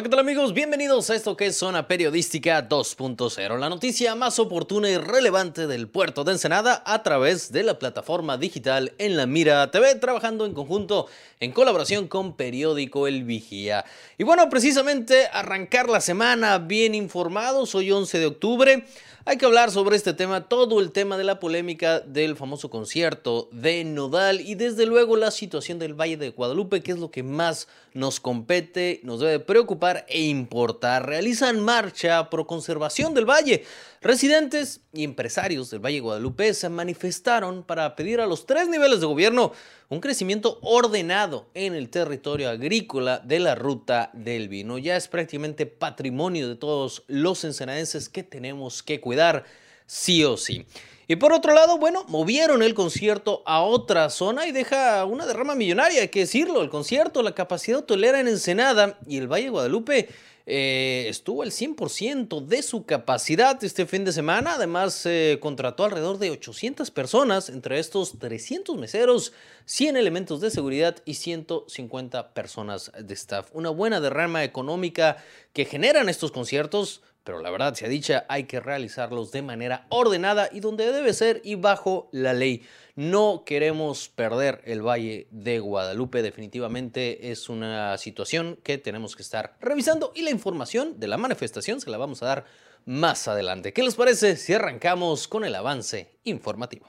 Hola, ¿qué tal amigos? Bienvenidos a esto que es Zona Periodística 2.0, la noticia más oportuna y relevante del puerto de Ensenada a través de la plataforma digital En la Mira TV, trabajando en conjunto en colaboración con Periódico El Vigía. Y bueno, precisamente arrancar la semana bien informados, hoy 11 de octubre. Hay que hablar sobre este tema, todo el tema de la polémica del famoso concierto de Nodal y desde luego la situación del Valle de Guadalupe, que es lo que más nos compete, nos debe preocupar e importar. Realizan marcha pro conservación del valle. Residentes y empresarios del Valle Guadalupe se manifestaron para pedir a los tres niveles de gobierno un crecimiento ordenado en el territorio agrícola de la ruta del vino. Ya es prácticamente patrimonio de todos los ensenadenses que tenemos que cuidar sí o sí. Y por otro lado, bueno, movieron el concierto a otra zona y deja una derrama millonaria, hay que decirlo. El concierto, la capacidad hotelera en Ensenada y el Valle de Guadalupe eh, estuvo al 100% de su capacidad este fin de semana. Además, eh, contrató alrededor de 800 personas, entre estos 300 meseros, 100 elementos de seguridad y 150 personas de staff. Una buena derrama económica que generan estos conciertos pero la verdad, se ha dicha, hay que realizarlos de manera ordenada y donde debe ser y bajo la ley. No queremos perder el Valle de Guadalupe, definitivamente es una situación que tenemos que estar revisando y la información de la manifestación se la vamos a dar más adelante. ¿Qué les parece si arrancamos con el avance informativo?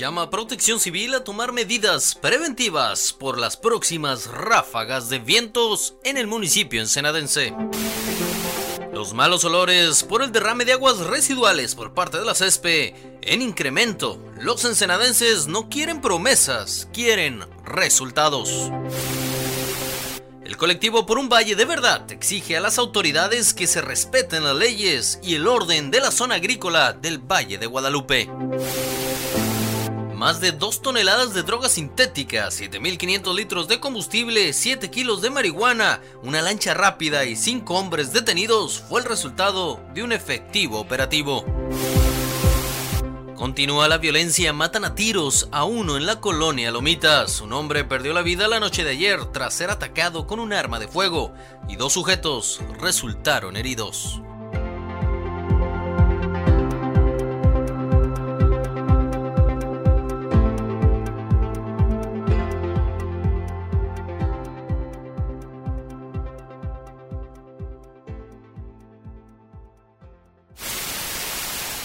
Llama a Protección Civil a tomar medidas preventivas por las próximas ráfagas de vientos en el municipio ensenadense. Los malos olores por el derrame de aguas residuales por parte de la CESPE en incremento. Los ensenadenses no quieren promesas, quieren resultados. El colectivo Por un Valle de Verdad exige a las autoridades que se respeten las leyes y el orden de la zona agrícola del Valle de Guadalupe. Más de 2 toneladas de drogas sintéticas, 7.500 litros de combustible, 7 kilos de marihuana, una lancha rápida y 5 hombres detenidos fue el resultado de un efectivo operativo. Continúa la violencia, matan a tiros a uno en la colonia Lomitas. Un hombre perdió la vida la noche de ayer tras ser atacado con un arma de fuego y dos sujetos resultaron heridos.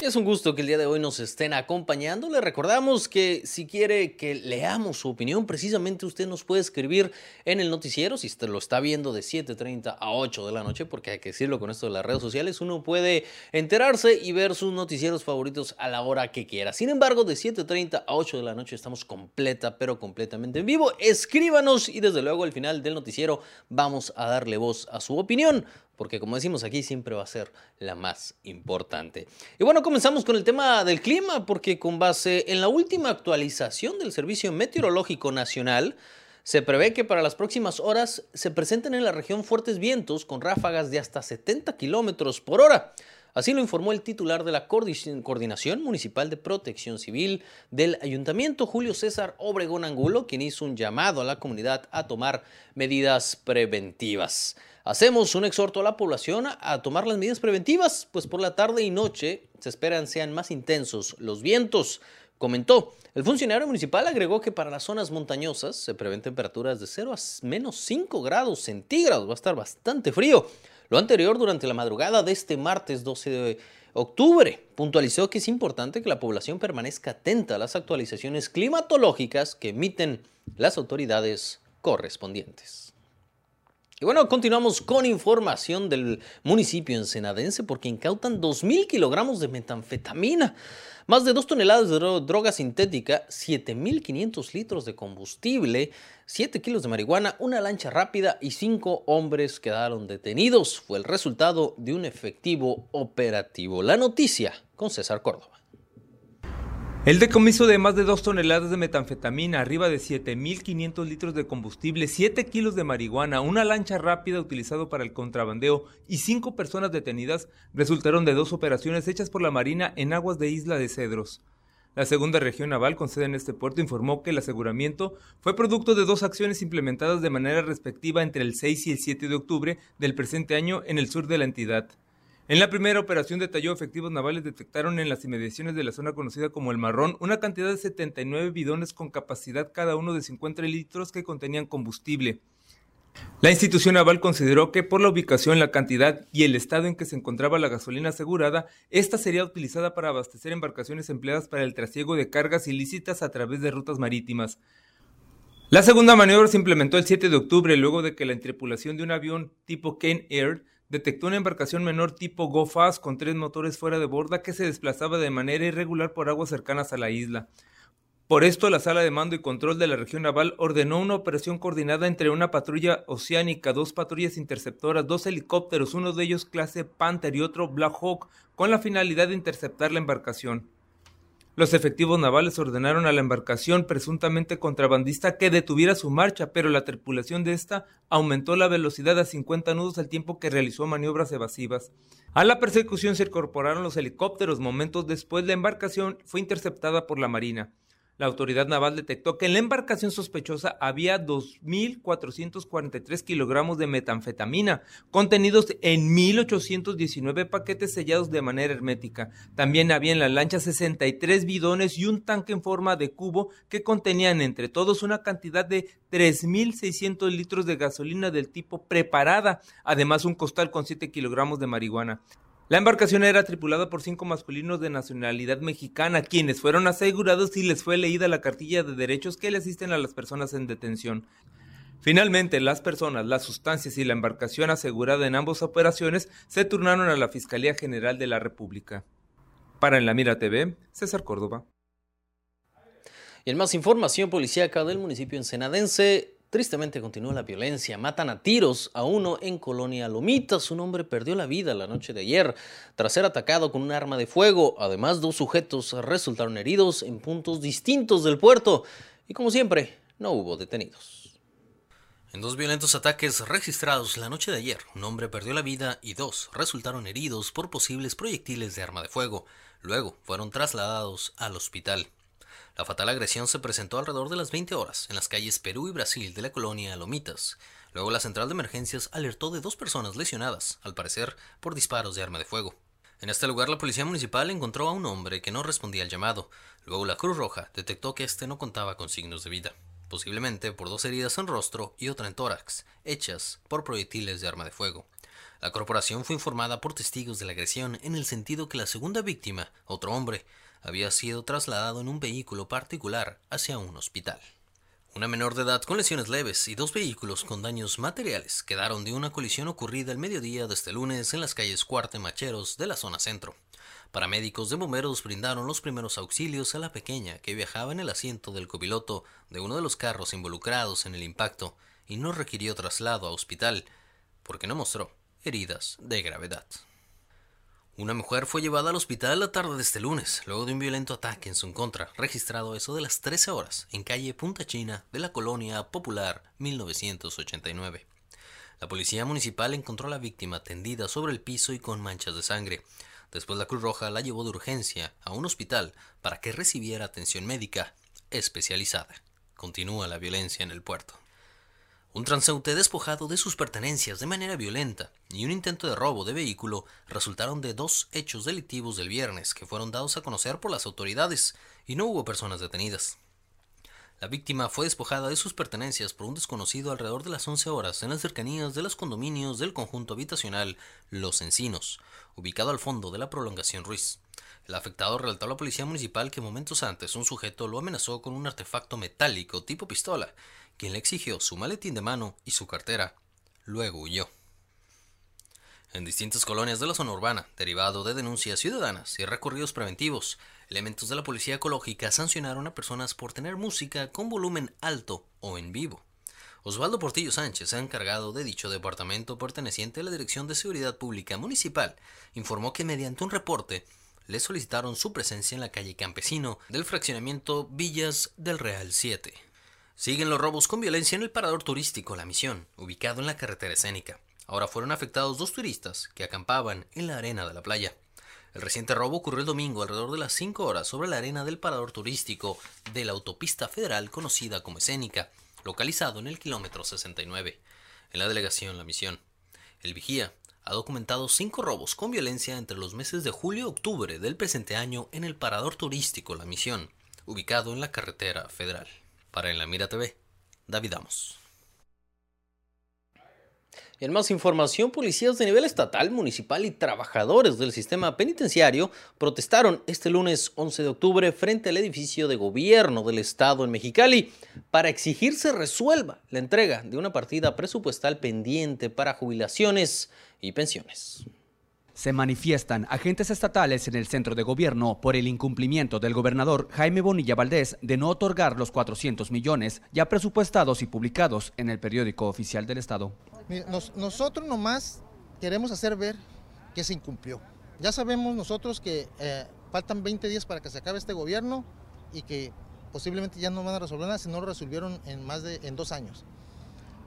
Es un gusto que el día de hoy nos estén acompañando. Le recordamos que si quiere que leamos su opinión, precisamente usted nos puede escribir en el noticiero, si usted lo está viendo de 7.30 a 8 de la noche, porque hay que decirlo con esto de las redes sociales, uno puede enterarse y ver sus noticieros favoritos a la hora que quiera. Sin embargo, de 7.30 a 8 de la noche estamos completa, pero completamente en vivo. Escríbanos y desde luego al final del noticiero vamos a darle voz a su opinión porque como decimos aquí siempre va a ser la más importante. Y bueno, comenzamos con el tema del clima, porque con base en la última actualización del Servicio Meteorológico Nacional, se prevé que para las próximas horas se presenten en la región fuertes vientos con ráfagas de hasta 70 kilómetros por hora. Así lo informó el titular de la Coordinación Municipal de Protección Civil del Ayuntamiento, Julio César Obregón Angulo, quien hizo un llamado a la comunidad a tomar medidas preventivas. Hacemos un exhorto a la población a tomar las medidas preventivas, pues por la tarde y noche se esperan sean más intensos los vientos. Comentó, el funcionario municipal agregó que para las zonas montañosas se prevén temperaturas de 0 a menos 5 grados centígrados, va a estar bastante frío. Lo anterior durante la madrugada de este martes 12 de octubre. Puntualizó que es importante que la población permanezca atenta a las actualizaciones climatológicas que emiten las autoridades correspondientes. Y bueno, continuamos con información del municipio ensenadense porque incautan 2.000 kilogramos de metanfetamina, más de 2 toneladas de droga sintética, 7.500 litros de combustible, 7 kilos de marihuana, una lancha rápida y 5 hombres quedaron detenidos. Fue el resultado de un efectivo operativo. La noticia con César Córdoba. El decomiso de más de 2 toneladas de metanfetamina, arriba de 7.500 litros de combustible, 7 kilos de marihuana, una lancha rápida utilizado para el contrabandeo y 5 personas detenidas resultaron de dos operaciones hechas por la Marina en aguas de Isla de Cedros. La segunda región naval con sede en este puerto informó que el aseguramiento fue producto de dos acciones implementadas de manera respectiva entre el 6 y el 7 de octubre del presente año en el sur de la entidad. En la primera operación detalló efectivos navales detectaron en las inmediaciones de la zona conocida como el Marrón una cantidad de 79 bidones con capacidad cada uno de 50 litros que contenían combustible. La institución naval consideró que por la ubicación, la cantidad y el estado en que se encontraba la gasolina asegurada, esta sería utilizada para abastecer embarcaciones empleadas para el trasiego de cargas ilícitas a través de rutas marítimas. La segunda maniobra se implementó el 7 de octubre luego de que la tripulación de un avión tipo Kane Air detectó una embarcación menor tipo Go Fast con tres motores fuera de borda que se desplazaba de manera irregular por aguas cercanas a la isla. Por esto, la Sala de Mando y Control de la Región Naval ordenó una operación coordinada entre una patrulla oceánica, dos patrullas interceptoras, dos helicópteros, uno de ellos clase Panther y otro Black Hawk, con la finalidad de interceptar la embarcación. Los efectivos navales ordenaron a la embarcación presuntamente contrabandista que detuviera su marcha, pero la tripulación de esta aumentó la velocidad a 50 nudos al tiempo que realizó maniobras evasivas. A la persecución se incorporaron los helicópteros. Momentos después, la embarcación fue interceptada por la Marina. La autoridad naval detectó que en la embarcación sospechosa había 2.443 kilogramos de metanfetamina, contenidos en 1.819 paquetes sellados de manera hermética. También había en la lancha 63 bidones y un tanque en forma de cubo que contenían entre todos una cantidad de 3.600 litros de gasolina del tipo preparada, además un costal con 7 kilogramos de marihuana. La embarcación era tripulada por cinco masculinos de nacionalidad mexicana, quienes fueron asegurados y les fue leída la cartilla de derechos que le asisten a las personas en detención. Finalmente, las personas, las sustancias y la embarcación asegurada en ambas operaciones se turnaron a la Fiscalía General de la República. Para En la Mira TV, César Córdoba. Y en más información policíaca del municipio ensenadense, Tristemente continúa la violencia. Matan a tiros a uno en Colonia Lomitas. Un hombre perdió la vida la noche de ayer tras ser atacado con un arma de fuego. Además, dos sujetos resultaron heridos en puntos distintos del puerto. Y como siempre, no hubo detenidos. En dos violentos ataques registrados la noche de ayer, un hombre perdió la vida y dos resultaron heridos por posibles proyectiles de arma de fuego. Luego fueron trasladados al hospital. La fatal agresión se presentó alrededor de las 20 horas en las calles Perú y Brasil de la colonia Lomitas. Luego la central de emergencias alertó de dos personas lesionadas, al parecer por disparos de arma de fuego. En este lugar la policía municipal encontró a un hombre que no respondía al llamado. Luego la Cruz Roja detectó que este no contaba con signos de vida, posiblemente por dos heridas en rostro y otra en tórax, hechas por proyectiles de arma de fuego. La corporación fue informada por testigos de la agresión en el sentido que la segunda víctima, otro hombre, había sido trasladado en un vehículo particular hacia un hospital. Una menor de edad con lesiones leves y dos vehículos con daños materiales quedaron de una colisión ocurrida el mediodía de este lunes en las calles Cuarte Macheros de la zona centro. Paramédicos de bomberos brindaron los primeros auxilios a la pequeña que viajaba en el asiento del copiloto de uno de los carros involucrados en el impacto y no requirió traslado a hospital porque no mostró heridas de gravedad. Una mujer fue llevada al hospital la tarde de este lunes, luego de un violento ataque en su contra, registrado eso de las 13 horas, en calle Punta China de la colonia Popular 1989. La policía municipal encontró a la víctima tendida sobre el piso y con manchas de sangre. Después la Cruz Roja la llevó de urgencia a un hospital para que recibiera atención médica especializada. Continúa la violencia en el puerto. Un transeúnte despojado de sus pertenencias de manera violenta y un intento de robo de vehículo resultaron de dos hechos delictivos del viernes que fueron dados a conocer por las autoridades y no hubo personas detenidas. La víctima fue despojada de sus pertenencias por un desconocido alrededor de las 11 horas en las cercanías de los condominios del conjunto habitacional Los Encinos, ubicado al fondo de la prolongación Ruiz. El afectado relató a la policía municipal que momentos antes un sujeto lo amenazó con un artefacto metálico tipo pistola quien le exigió su maletín de mano y su cartera. Luego huyó. En distintas colonias de la zona urbana, derivado de denuncias ciudadanas y recorridos preventivos, elementos de la policía ecológica sancionaron a personas por tener música con volumen alto o en vivo. Osvaldo Portillo Sánchez, encargado de dicho departamento perteneciente a la Dirección de Seguridad Pública Municipal, informó que mediante un reporte le solicitaron su presencia en la calle Campesino del fraccionamiento Villas del Real 7. Siguen los robos con violencia en el parador turístico La Misión, ubicado en la carretera escénica. Ahora fueron afectados dos turistas que acampaban en la arena de la playa. El reciente robo ocurrió el domingo alrededor de las 5 horas sobre la arena del parador turístico de la autopista federal conocida como Escénica, localizado en el kilómetro 69. En la delegación La Misión, el vigía ha documentado cinco robos con violencia entre los meses de julio y octubre del presente año en el parador turístico La Misión, ubicado en la carretera federal. Para En la Mira TV, David Amos. En más información, policías de nivel estatal, municipal y trabajadores del sistema penitenciario protestaron este lunes 11 de octubre frente al edificio de gobierno del estado en Mexicali para exigir se resuelva la entrega de una partida presupuestal pendiente para jubilaciones y pensiones se manifiestan agentes estatales en el centro de gobierno por el incumplimiento del gobernador Jaime Bonilla Valdés de no otorgar los 400 millones ya presupuestados y publicados en el periódico oficial del Estado. nosotros nomás queremos hacer ver que se incumplió. Ya sabemos nosotros que eh, faltan 20 días para que se acabe este gobierno y que posiblemente ya no van a resolver nada si no lo resolvieron en más de en dos años.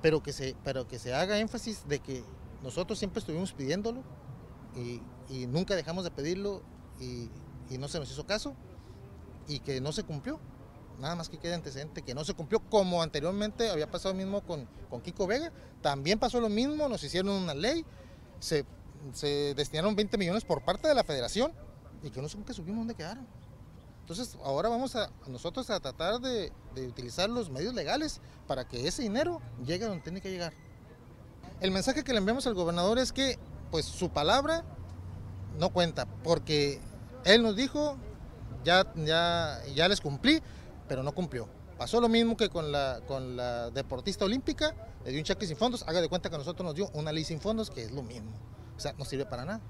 Pero que se, pero que se haga énfasis de que nosotros siempre estuvimos pidiéndolo, y, nunca dejamos de pedirlo y, no se nos hizo caso y que no se cumplió. Nada más que quede antecedente que no se cumplió, como anteriormente había pasado mismo con, con Kiko Vega. También pasó lo mismo, nos hicieron una ley, se, se destinaron 20 millones por parte de la federación y que no sé qué subimos dónde quedaron. Entonces ahora vamos a nosotros a tratar de, de, utilizar los medios legales para que ese dinero llegue donde tiene que llegar. El mensaje que le enviamos al gobernador es que pues su palabra no cuenta, porque él nos dijo, ya, ya, ya les cumplí, pero no cumplió. Pasó lo mismo que con la, con la deportista olímpica, le dio un cheque sin fondos, haga de cuenta que a nosotros nos dio una ley sin fondos, que es lo mismo. O sea, no sirve para nada.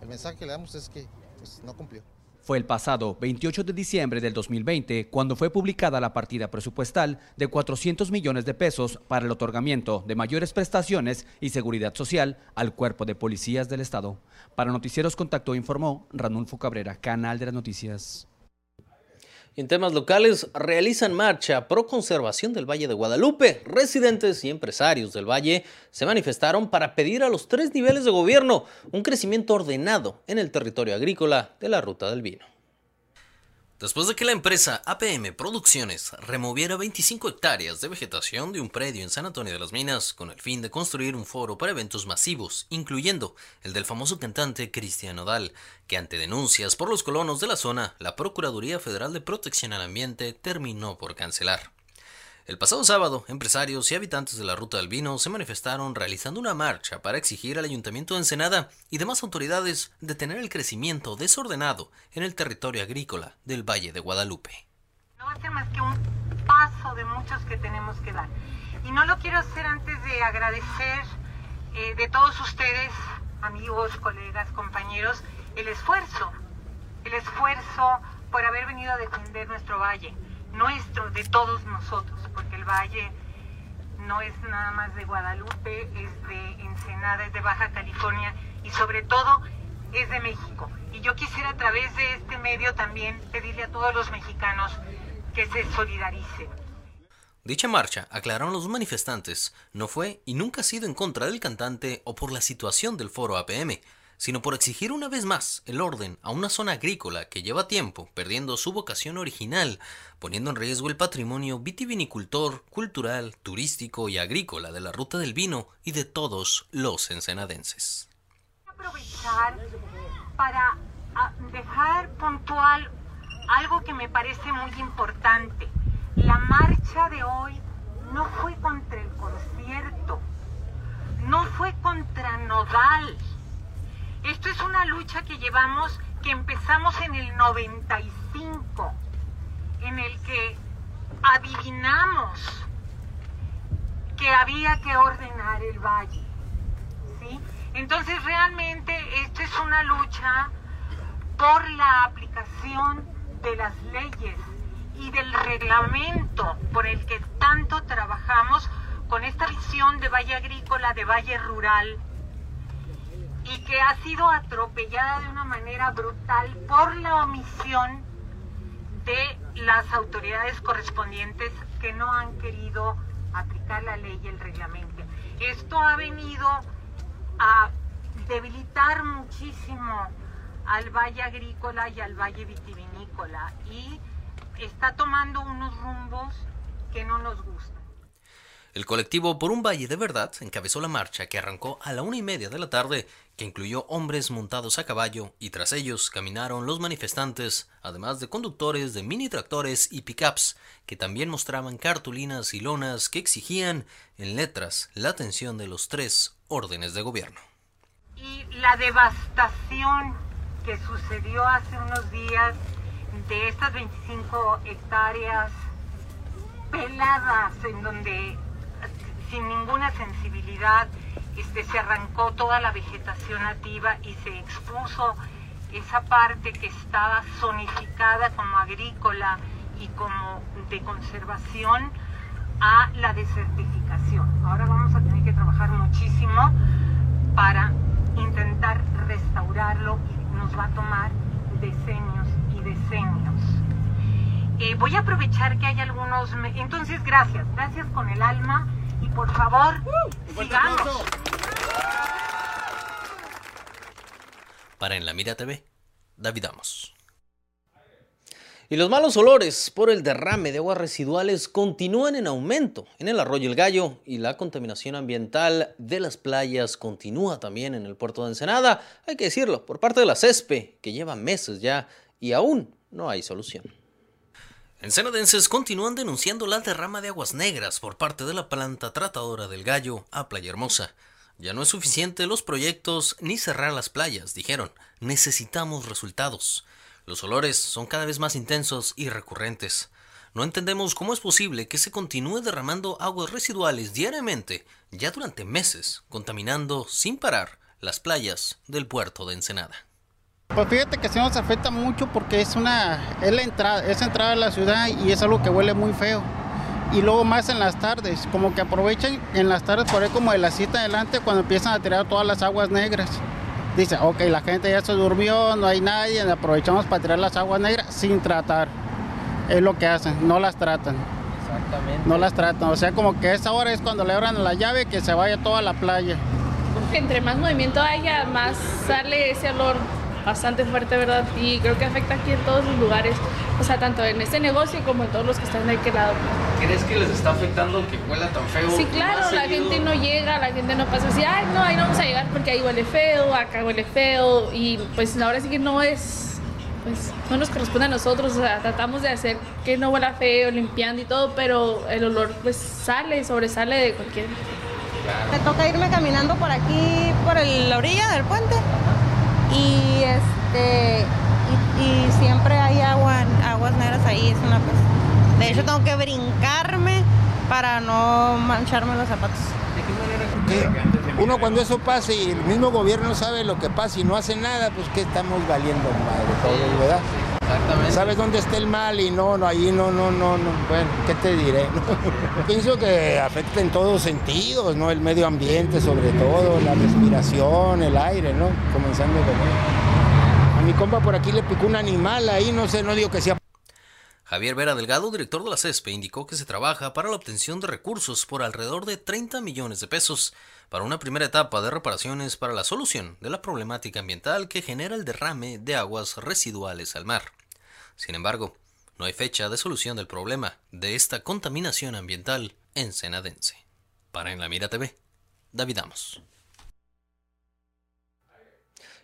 El mensaje que le damos es que pues, no cumplió. Fue el pasado 28 de diciembre del 2020 cuando fue publicada la partida presupuestal de 400 millones de pesos para el otorgamiento de mayores prestaciones y seguridad social al cuerpo de policías del Estado. Para Noticieros Contacto informó Ranulfo Cabrera, Canal de las Noticias. En temas locales, realizan marcha pro conservación del Valle de Guadalupe. Residentes y empresarios del Valle se manifestaron para pedir a los tres niveles de gobierno un crecimiento ordenado en el territorio agrícola de la Ruta del Vino. Después de que la empresa APM Producciones removiera 25 hectáreas de vegetación de un predio en San Antonio de las Minas con el fin de construir un foro para eventos masivos, incluyendo el del famoso cantante Cristian Nodal, que ante denuncias por los colonos de la zona, la Procuraduría Federal de Protección al Ambiente terminó por cancelar. El pasado sábado, empresarios y habitantes de la Ruta del Vino se manifestaron realizando una marcha para exigir al Ayuntamiento de Ensenada y demás autoridades detener el crecimiento desordenado en el territorio agrícola del Valle de Guadalupe. No va a ser más que un paso de muchos que tenemos que dar. Y no lo quiero hacer antes de agradecer eh, de todos ustedes, amigos, colegas, compañeros, el esfuerzo, el esfuerzo por haber venido a defender nuestro valle nuestro, de todos nosotros, porque el valle no es nada más de Guadalupe, es de Ensenada, es de Baja California y sobre todo es de México. Y yo quisiera a través de este medio también pedirle a todos los mexicanos que se solidaricen. Dicha marcha, aclararon los manifestantes, no fue y nunca ha sido en contra del cantante o por la situación del foro APM, sino por exigir una vez más el orden a una zona agrícola que lleva tiempo perdiendo su vocación original, poniendo en riesgo el patrimonio vitivinicultor, cultural, turístico y agrícola de la ruta del vino y de todos los ensenadenses. Aprovechar para ah, dejar puntual algo que me parece muy importante. La marcha de hoy no fue contra el concierto, no fue contra Nodal, esto es una lucha que llevamos, que empezamos en el 95, en el que adivinamos que había que ordenar el valle. ¿sí? Entonces realmente esto es una lucha por la aplicación de las leyes y del reglamento por el que tanto trabajamos con esta visión de valle agrícola, de valle rural, que ha sido atropellada de una manera brutal por la omisión de las autoridades correspondientes que no han querido aplicar la ley y el reglamento. Esto ha venido a debilitar muchísimo al valle agrícola y al valle vitivinícola y está tomando unos rumbos que no nos gustan. El colectivo Por un Valle de Verdad encabezó la marcha que arrancó a la una y media de la tarde, que incluyó hombres montados a caballo y tras ellos caminaron los manifestantes, además de conductores de mini tractores y pickups, que también mostraban cartulinas y lonas que exigían en letras la atención de los tres órdenes de gobierno. Y la devastación que sucedió hace unos días de estas 25 hectáreas peladas en donde sin ninguna sensibilidad este, se arrancó toda la vegetación nativa y se expuso esa parte que estaba zonificada como agrícola y como de conservación a la desertificación. Ahora vamos a tener que trabajar muchísimo para intentar restaurarlo y nos va a tomar decenios y decenios. Eh, voy a aprovechar que hay algunos... Entonces, gracias, gracias con el alma y por favor, sigamos. Para En la Mira TV, David Amos. Y los malos olores por el derrame de aguas residuales continúan en aumento en el arroyo El Gallo y la contaminación ambiental de las playas continúa también en el puerto de Ensenada, hay que decirlo, por parte de la CESPE, que lleva meses ya y aún no hay solución. Ensenadenses continúan denunciando la derrama de aguas negras por parte de la planta tratadora del Gallo a Playa Hermosa. Ya no es suficiente los proyectos ni cerrar las playas, dijeron. Necesitamos resultados. Los olores son cada vez más intensos y recurrentes. No entendemos cómo es posible que se continúe derramando aguas residuales diariamente, ya durante meses, contaminando sin parar las playas del puerto de Ensenada. Pues fíjate que sí nos afecta mucho porque es una es la entrada, es entrada a la ciudad y es algo que huele muy feo. Y luego más en las tardes, como que aprovechan en las tardes por ahí como de la cita adelante cuando empiezan a tirar todas las aguas negras. Dice, ok, la gente ya se durmió, no hay nadie, aprovechamos para tirar las aguas negras sin tratar. Es lo que hacen, no las tratan. Exactamente. No las tratan, o sea, como que esa hora es cuando le abran la llave que se vaya toda la playa. Entre más movimiento haya, más sale ese olor bastante fuerte, ¿verdad? Y creo que afecta aquí en todos los lugares, o sea, tanto en este negocio como en todos los que están de aquel lado. ¿Crees que les está afectando que huela tan feo? Sí, claro, la gente no llega, la gente no pasa así, ay, no, ahí no vamos a llegar porque ahí huele feo, acá huele feo, y pues ahora sí que no es, pues no nos corresponde a nosotros, o sea, tratamos de hacer que no huela feo, limpiando y todo, pero el olor pues sale, sobresale de cualquier... Me toca irme caminando por aquí, por la orilla del puente y este y, siempre hay agua, aguas negras ahí, es una cosa. De hecho tengo que brincarme para no mancharme los zapatos. Uno cuando eso pase y el mismo gobierno sabe lo que pasa y no hace nada, pues que estamos valiendo madre todo, ¿verdad? Exactamente. Sabes dónde está el mal y no, no, ahí no, no, no, no. Bueno, ¿qué te diré? Pienso que afecta en todos sentidos, ¿no? El medio ambiente sobre todo, la respiración, el aire, ¿no? Comenzando con... A mi compa por aquí le picó un animal ahí, no sé, no digo que sea... Javier Vera Delgado, director de la CESPE, indicó que se trabaja para la obtención de recursos por alrededor de 30 millones de pesos para una primera etapa de reparaciones para la solución de la problemática ambiental que genera el derrame de aguas residuales al mar. Sin embargo, no hay fecha de solución del problema de esta contaminación ambiental en Senadense. Para En la Mira TV, David Amos.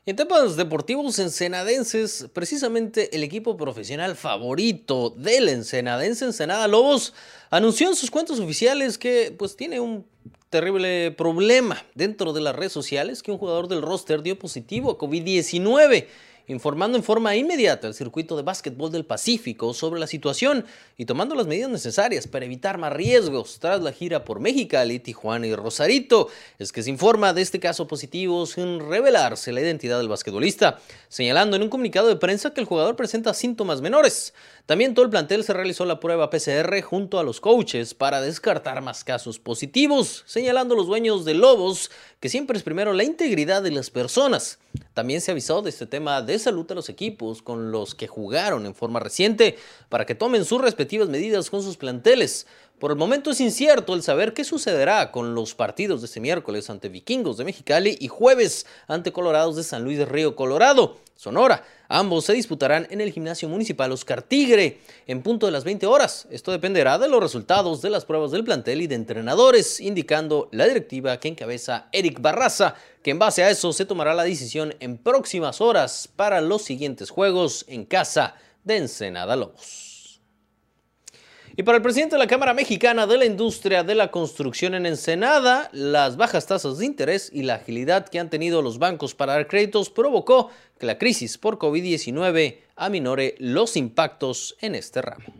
En temas deportivos ensenadenses, precisamente el equipo profesional favorito del ensenadense Ensenada Lobos anunció en sus cuentos oficiales que pues tiene un terrible problema dentro de las redes sociales que un jugador del roster dio positivo a COVID-19 informando en forma inmediata al circuito de básquetbol del Pacífico sobre la situación y tomando las medidas necesarias para evitar más riesgos tras la gira por Mexicali, Tijuana y Rosarito. Es que se informa de este caso positivo sin revelarse la identidad del basquetbolista, señalando en un comunicado de prensa que el jugador presenta síntomas menores. También todo el plantel se realizó la prueba PCR junto a los coaches para descartar más casos positivos, señalando los dueños de Lobos que siempre es primero la integridad de las personas. También se avisó de este tema de salud a los equipos con los que jugaron en forma reciente para que tomen sus respectivas medidas con sus planteles. Por el momento es incierto el saber qué sucederá con los partidos de este miércoles ante Vikingos de Mexicali y jueves ante Colorados de San Luis de Río Colorado, Sonora. Ambos se disputarán en el gimnasio municipal Oscar Tigre en punto de las 20 horas. Esto dependerá de los resultados de las pruebas del plantel y de entrenadores, indicando la directiva que encabeza Eric Barraza, que en base a eso se tomará la decisión en próximas horas para los siguientes juegos en casa de Ensenada Lobos. Y para el presidente de la Cámara Mexicana de la Industria de la Construcción en Ensenada, las bajas tasas de interés y la agilidad que han tenido los bancos para dar créditos provocó que la crisis por COVID-19 aminore los impactos en este ramo.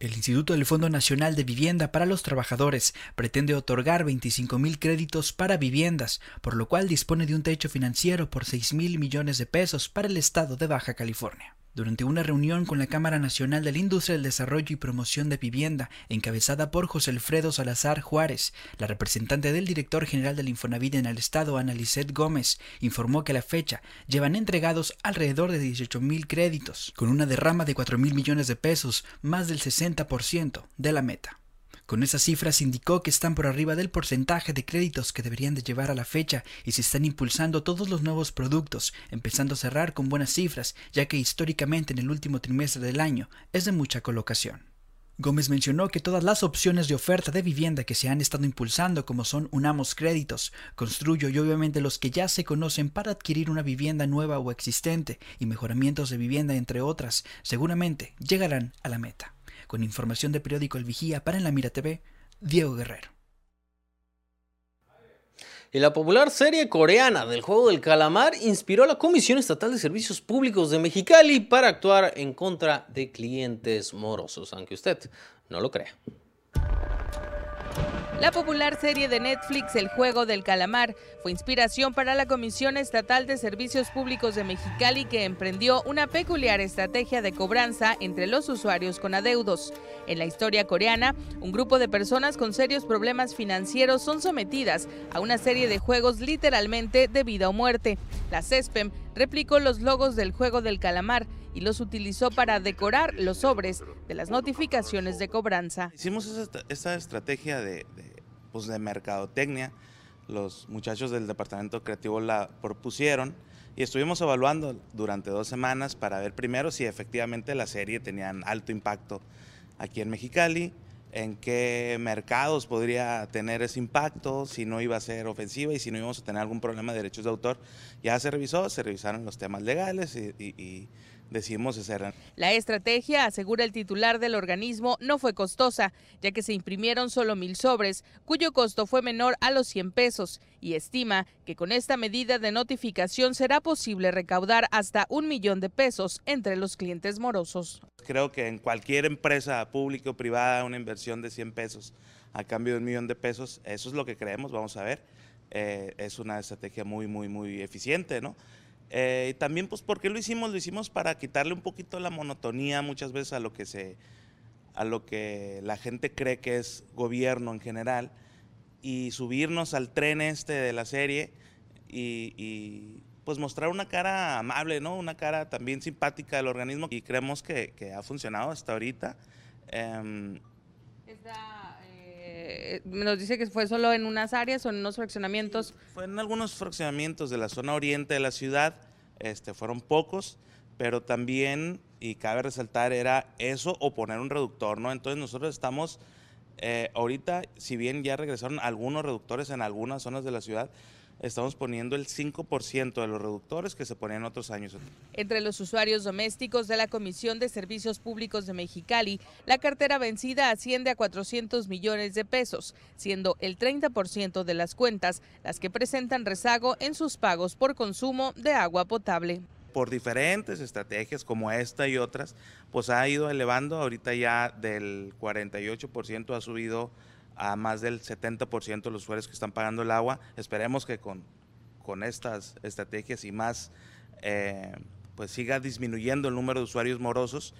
El Instituto del Fondo Nacional de Vivienda para los Trabajadores pretende otorgar 25 mil créditos para viviendas, por lo cual dispone de un techo financiero por 6 mil millones de pesos para el estado de Baja California durante una reunión con la Cámara Nacional de la Industria del Desarrollo y Promoción de Vivienda, encabezada por José Alfredo Salazar Juárez, la representante del director general del Infonavit en el estado, Ana Gómez, informó que a la fecha llevan entregados alrededor de 18 mil créditos, con una derrama de 4 mil millones de pesos, más del 60% de la meta. Con esas cifras indicó que están por arriba del porcentaje de créditos que deberían de llevar a la fecha y se están impulsando todos los nuevos productos, empezando a cerrar con buenas cifras, ya que históricamente en el último trimestre del año es de mucha colocación. Gómez mencionó que todas las opciones de oferta de vivienda que se han estado impulsando, como son Unamos Créditos, Construyo y obviamente los que ya se conocen para adquirir una vivienda nueva o existente y mejoramientos de vivienda entre otras, seguramente llegarán a la meta. Con información de periódico El Vigía para En la Mira TV, Diego Guerrero. Y la popular serie coreana del juego del calamar inspiró a la Comisión Estatal de Servicios Públicos de Mexicali para actuar en contra de clientes morosos, aunque usted no lo crea. La popular serie de Netflix El Juego del Calamar fue inspiración para la Comisión Estatal de Servicios Públicos de Mexicali que emprendió una peculiar estrategia de cobranza entre los usuarios con adeudos. En la historia coreana, un grupo de personas con serios problemas financieros son sometidas a una serie de juegos literalmente de vida o muerte. La CESPEM replicó los logos del Juego del Calamar y los utilizó para decorar los sobres de las notificaciones de cobranza. Hicimos esta, estrategia de, pues de mercadotecnia, los muchachos del departamento creativo la propusieron y estuvimos evaluando durante dos semanas para ver primero si efectivamente la serie tenía alto impacto aquí en Mexicali, en qué mercados podría tener ese impacto, si no iba a ser ofensiva y si no íbamos a tener algún problema de derechos de autor. Ya se revisó, se revisaron los temas legales y decidimos hacer. La estrategia, asegura el titular del organismo, no fue costosa, ya que se imprimieron solo mil sobres, cuyo costo fue menor a los 100 pesos, y estima que con esta medida de notificación será posible recaudar hasta un millón de pesos entre los clientes morosos. Creo que en cualquier empresa pública o privada una inversión de 100 pesos a cambio de un millón de pesos, eso es lo que creemos, vamos a ver. Eh, es una estrategia muy, muy, muy eficiente, ¿no? Eh, también, pues, ¿por qué lo hicimos? Lo hicimos para quitarle un poquito la monotonía muchas veces a lo que se, a lo que la gente cree que es gobierno en general y subirnos al tren este de la serie y, pues mostrar una cara amable, ¿no? Una cara también simpática del organismo y creemos que, ha funcionado hasta ahorita. Em, eh, nos dice que fue solo en unas áreas o en unos fraccionamientos. Fue en algunos fraccionamientos de la zona oriente de la ciudad, este, fueron pocos, pero también, y cabe resaltar, era eso o poner un reductor, ¿no? Entonces nosotros estamos, eh, ahorita, si bien ya regresaron algunos reductores en algunas zonas de la ciudad, estamos poniendo el 5% de los reductores que se ponían otros años. Entre los usuarios domésticos de la Comisión de Servicios Públicos de Mexicali, la cartera vencida asciende a 400 millones de pesos, siendo el 30% de las cuentas las que presentan rezago en sus pagos por consumo de agua potable. Por diferentes estrategias como esta y otras, pues ha ido elevando, ahorita ya del 48% ha subido a más del 70% de los usuarios que están pagando el agua. Esperemos que con, con estas estrategias y más, eh, pues siga disminuyendo el número de usuarios morosos.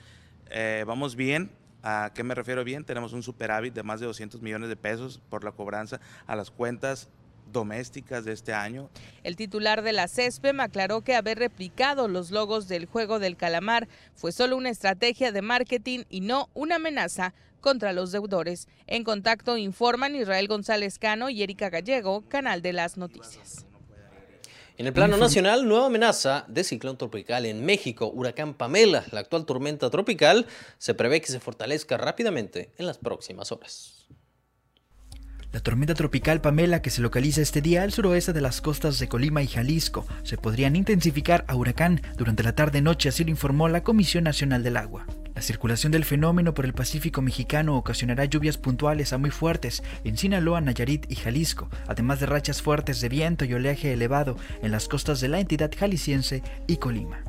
Eh, vamos bien. ¿A qué me refiero bien? Tenemos un superávit de más de 200 millones de pesos por la cobranza a las cuentas domésticas de este año. El titular de la CESPEM aclaró que haber replicado los logos del juego del calamar fue solo una estrategia de marketing y no una amenaza contra los deudores. En contacto informan Israel González Cano y Erika Gallego, Canal de las Noticias. En el plano nacional, nueva amenaza de ciclón tropical en México, huracán Pamela, la actual tormenta tropical, se prevé que se fortalezca rápidamente en las próximas horas. La tormenta tropical Pamela, que se localiza este día al suroeste de las costas de Colima y Jalisco, se podrían intensificar a huracán durante la tarde-noche, así lo informó la Comisión Nacional del Agua. La circulación del fenómeno por el Pacífico mexicano ocasionará lluvias puntuales a muy fuertes en Sinaloa, Nayarit y Jalisco, además de rachas fuertes de viento y oleaje elevado en las costas de la entidad jalisciense y Colima.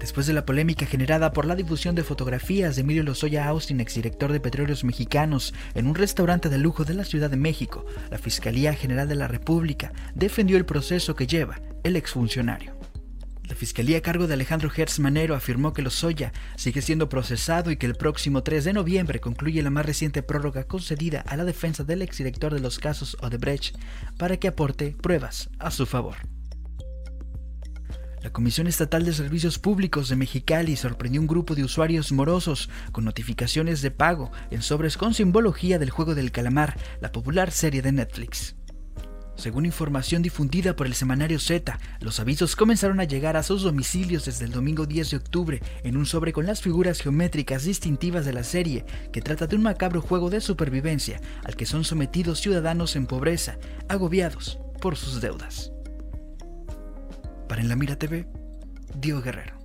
Después de la polémica generada por la difusión de fotografías de Emilio Lozoya Austin, exdirector de Petróleos Mexicanos, en un restaurante de lujo de la Ciudad de México, la Fiscalía General de la República defendió el proceso que lleva el exfuncionario. La Fiscalía a cargo de Alejandro Hertz Manero afirmó que Lozoya sigue siendo procesado y que el próximo 3 de noviembre concluye la más reciente prórroga concedida a la defensa del exdirector de los casos Odebrecht para que aporte pruebas a su favor. La Comisión Estatal de Servicios Públicos de Mexicali sorprendió un grupo de usuarios morosos con notificaciones de pago en sobres con simbología del juego del calamar, la popular serie de Netflix. Según información difundida por el semanario Z, los avisos comenzaron a llegar a sus domicilios desde el domingo 10 de octubre en un sobre con las figuras geométricas distintivas de la serie, que trata de un macabro juego de supervivencia al que son sometidos ciudadanos en pobreza, agobiados por sus deudas. Para En la Mira TV, Diego Guerrero.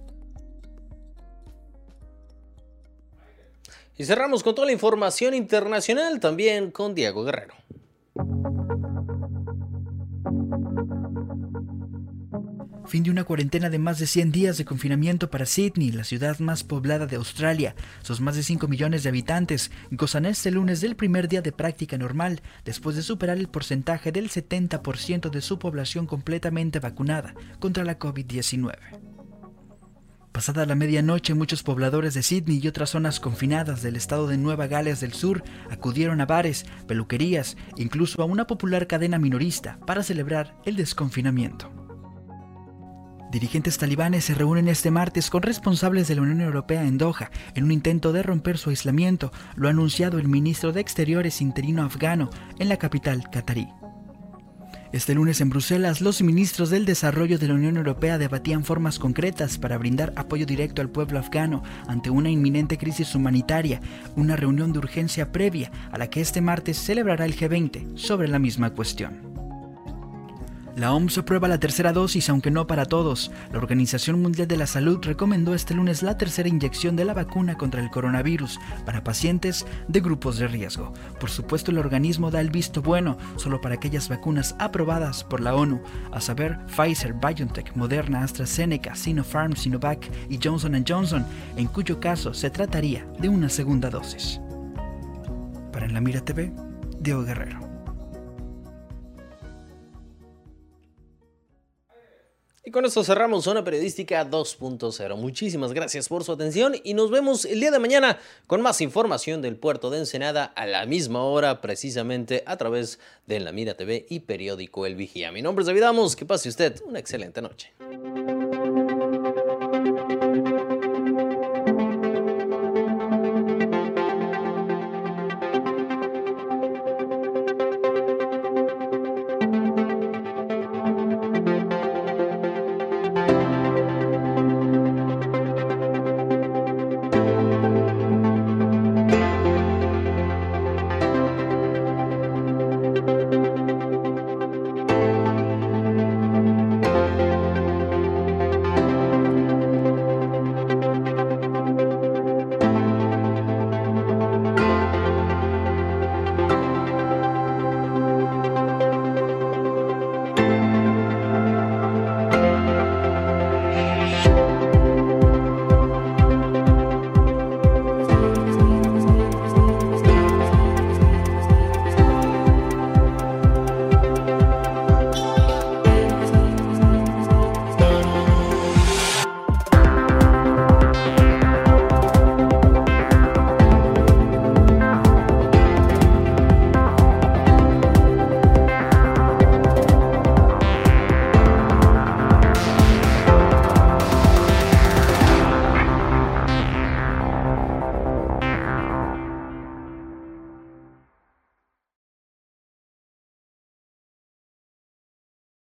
Y cerramos con toda la información internacional también con Diego Guerrero. Fin de una cuarentena de más de 100 días de confinamiento para Sydney, la ciudad más poblada de Australia. Sus más de 5 millones de habitantes gozan este lunes del primer día de práctica normal, después de superar el porcentaje del 70% de su población completamente vacunada contra la COVID-19. Pasada la medianoche, muchos pobladores de Sydney y otras zonas confinadas del estado de Nueva Gales del Sur acudieron a bares, peluquerías, incluso a una popular cadena minorista para celebrar el desconfinamiento. Dirigentes talibanes se reúnen este martes con responsables de la Unión Europea en Doha en un intento de romper su aislamiento, lo ha anunciado el ministro de Exteriores interino afgano en la capital catarí. Este lunes en Bruselas, los ministros del Desarrollo de la Unión Europea debatían formas concretas para brindar apoyo directo al pueblo afgano ante una inminente crisis humanitaria, una reunión de urgencia previa a la que este martes celebrará el G20 sobre la misma cuestión. La OMS aprueba la tercera dosis, aunque no para todos. La Organización Mundial de la Salud recomendó este lunes la tercera inyección de la vacuna contra el coronavirus para pacientes de grupos de riesgo. Por supuesto, el organismo da el visto bueno solo para aquellas vacunas aprobadas por la ONU, a saber Pfizer, BioNTech, Moderna, AstraZeneca, Sinopharm, Sinovac y Johnson Johnson, en cuyo caso se trataría de una segunda dosis. Para En la Mira TV, Diego Guerrero. Con esto cerramos Zona Periodística 2.0. Muchísimas gracias por su atención y nos vemos el día de mañana con más información del puerto de Ensenada a la misma hora, precisamente a través de La Mira TV y periódico El Vigía. Mi nombre es David Amos, que pase usted una excelente noche.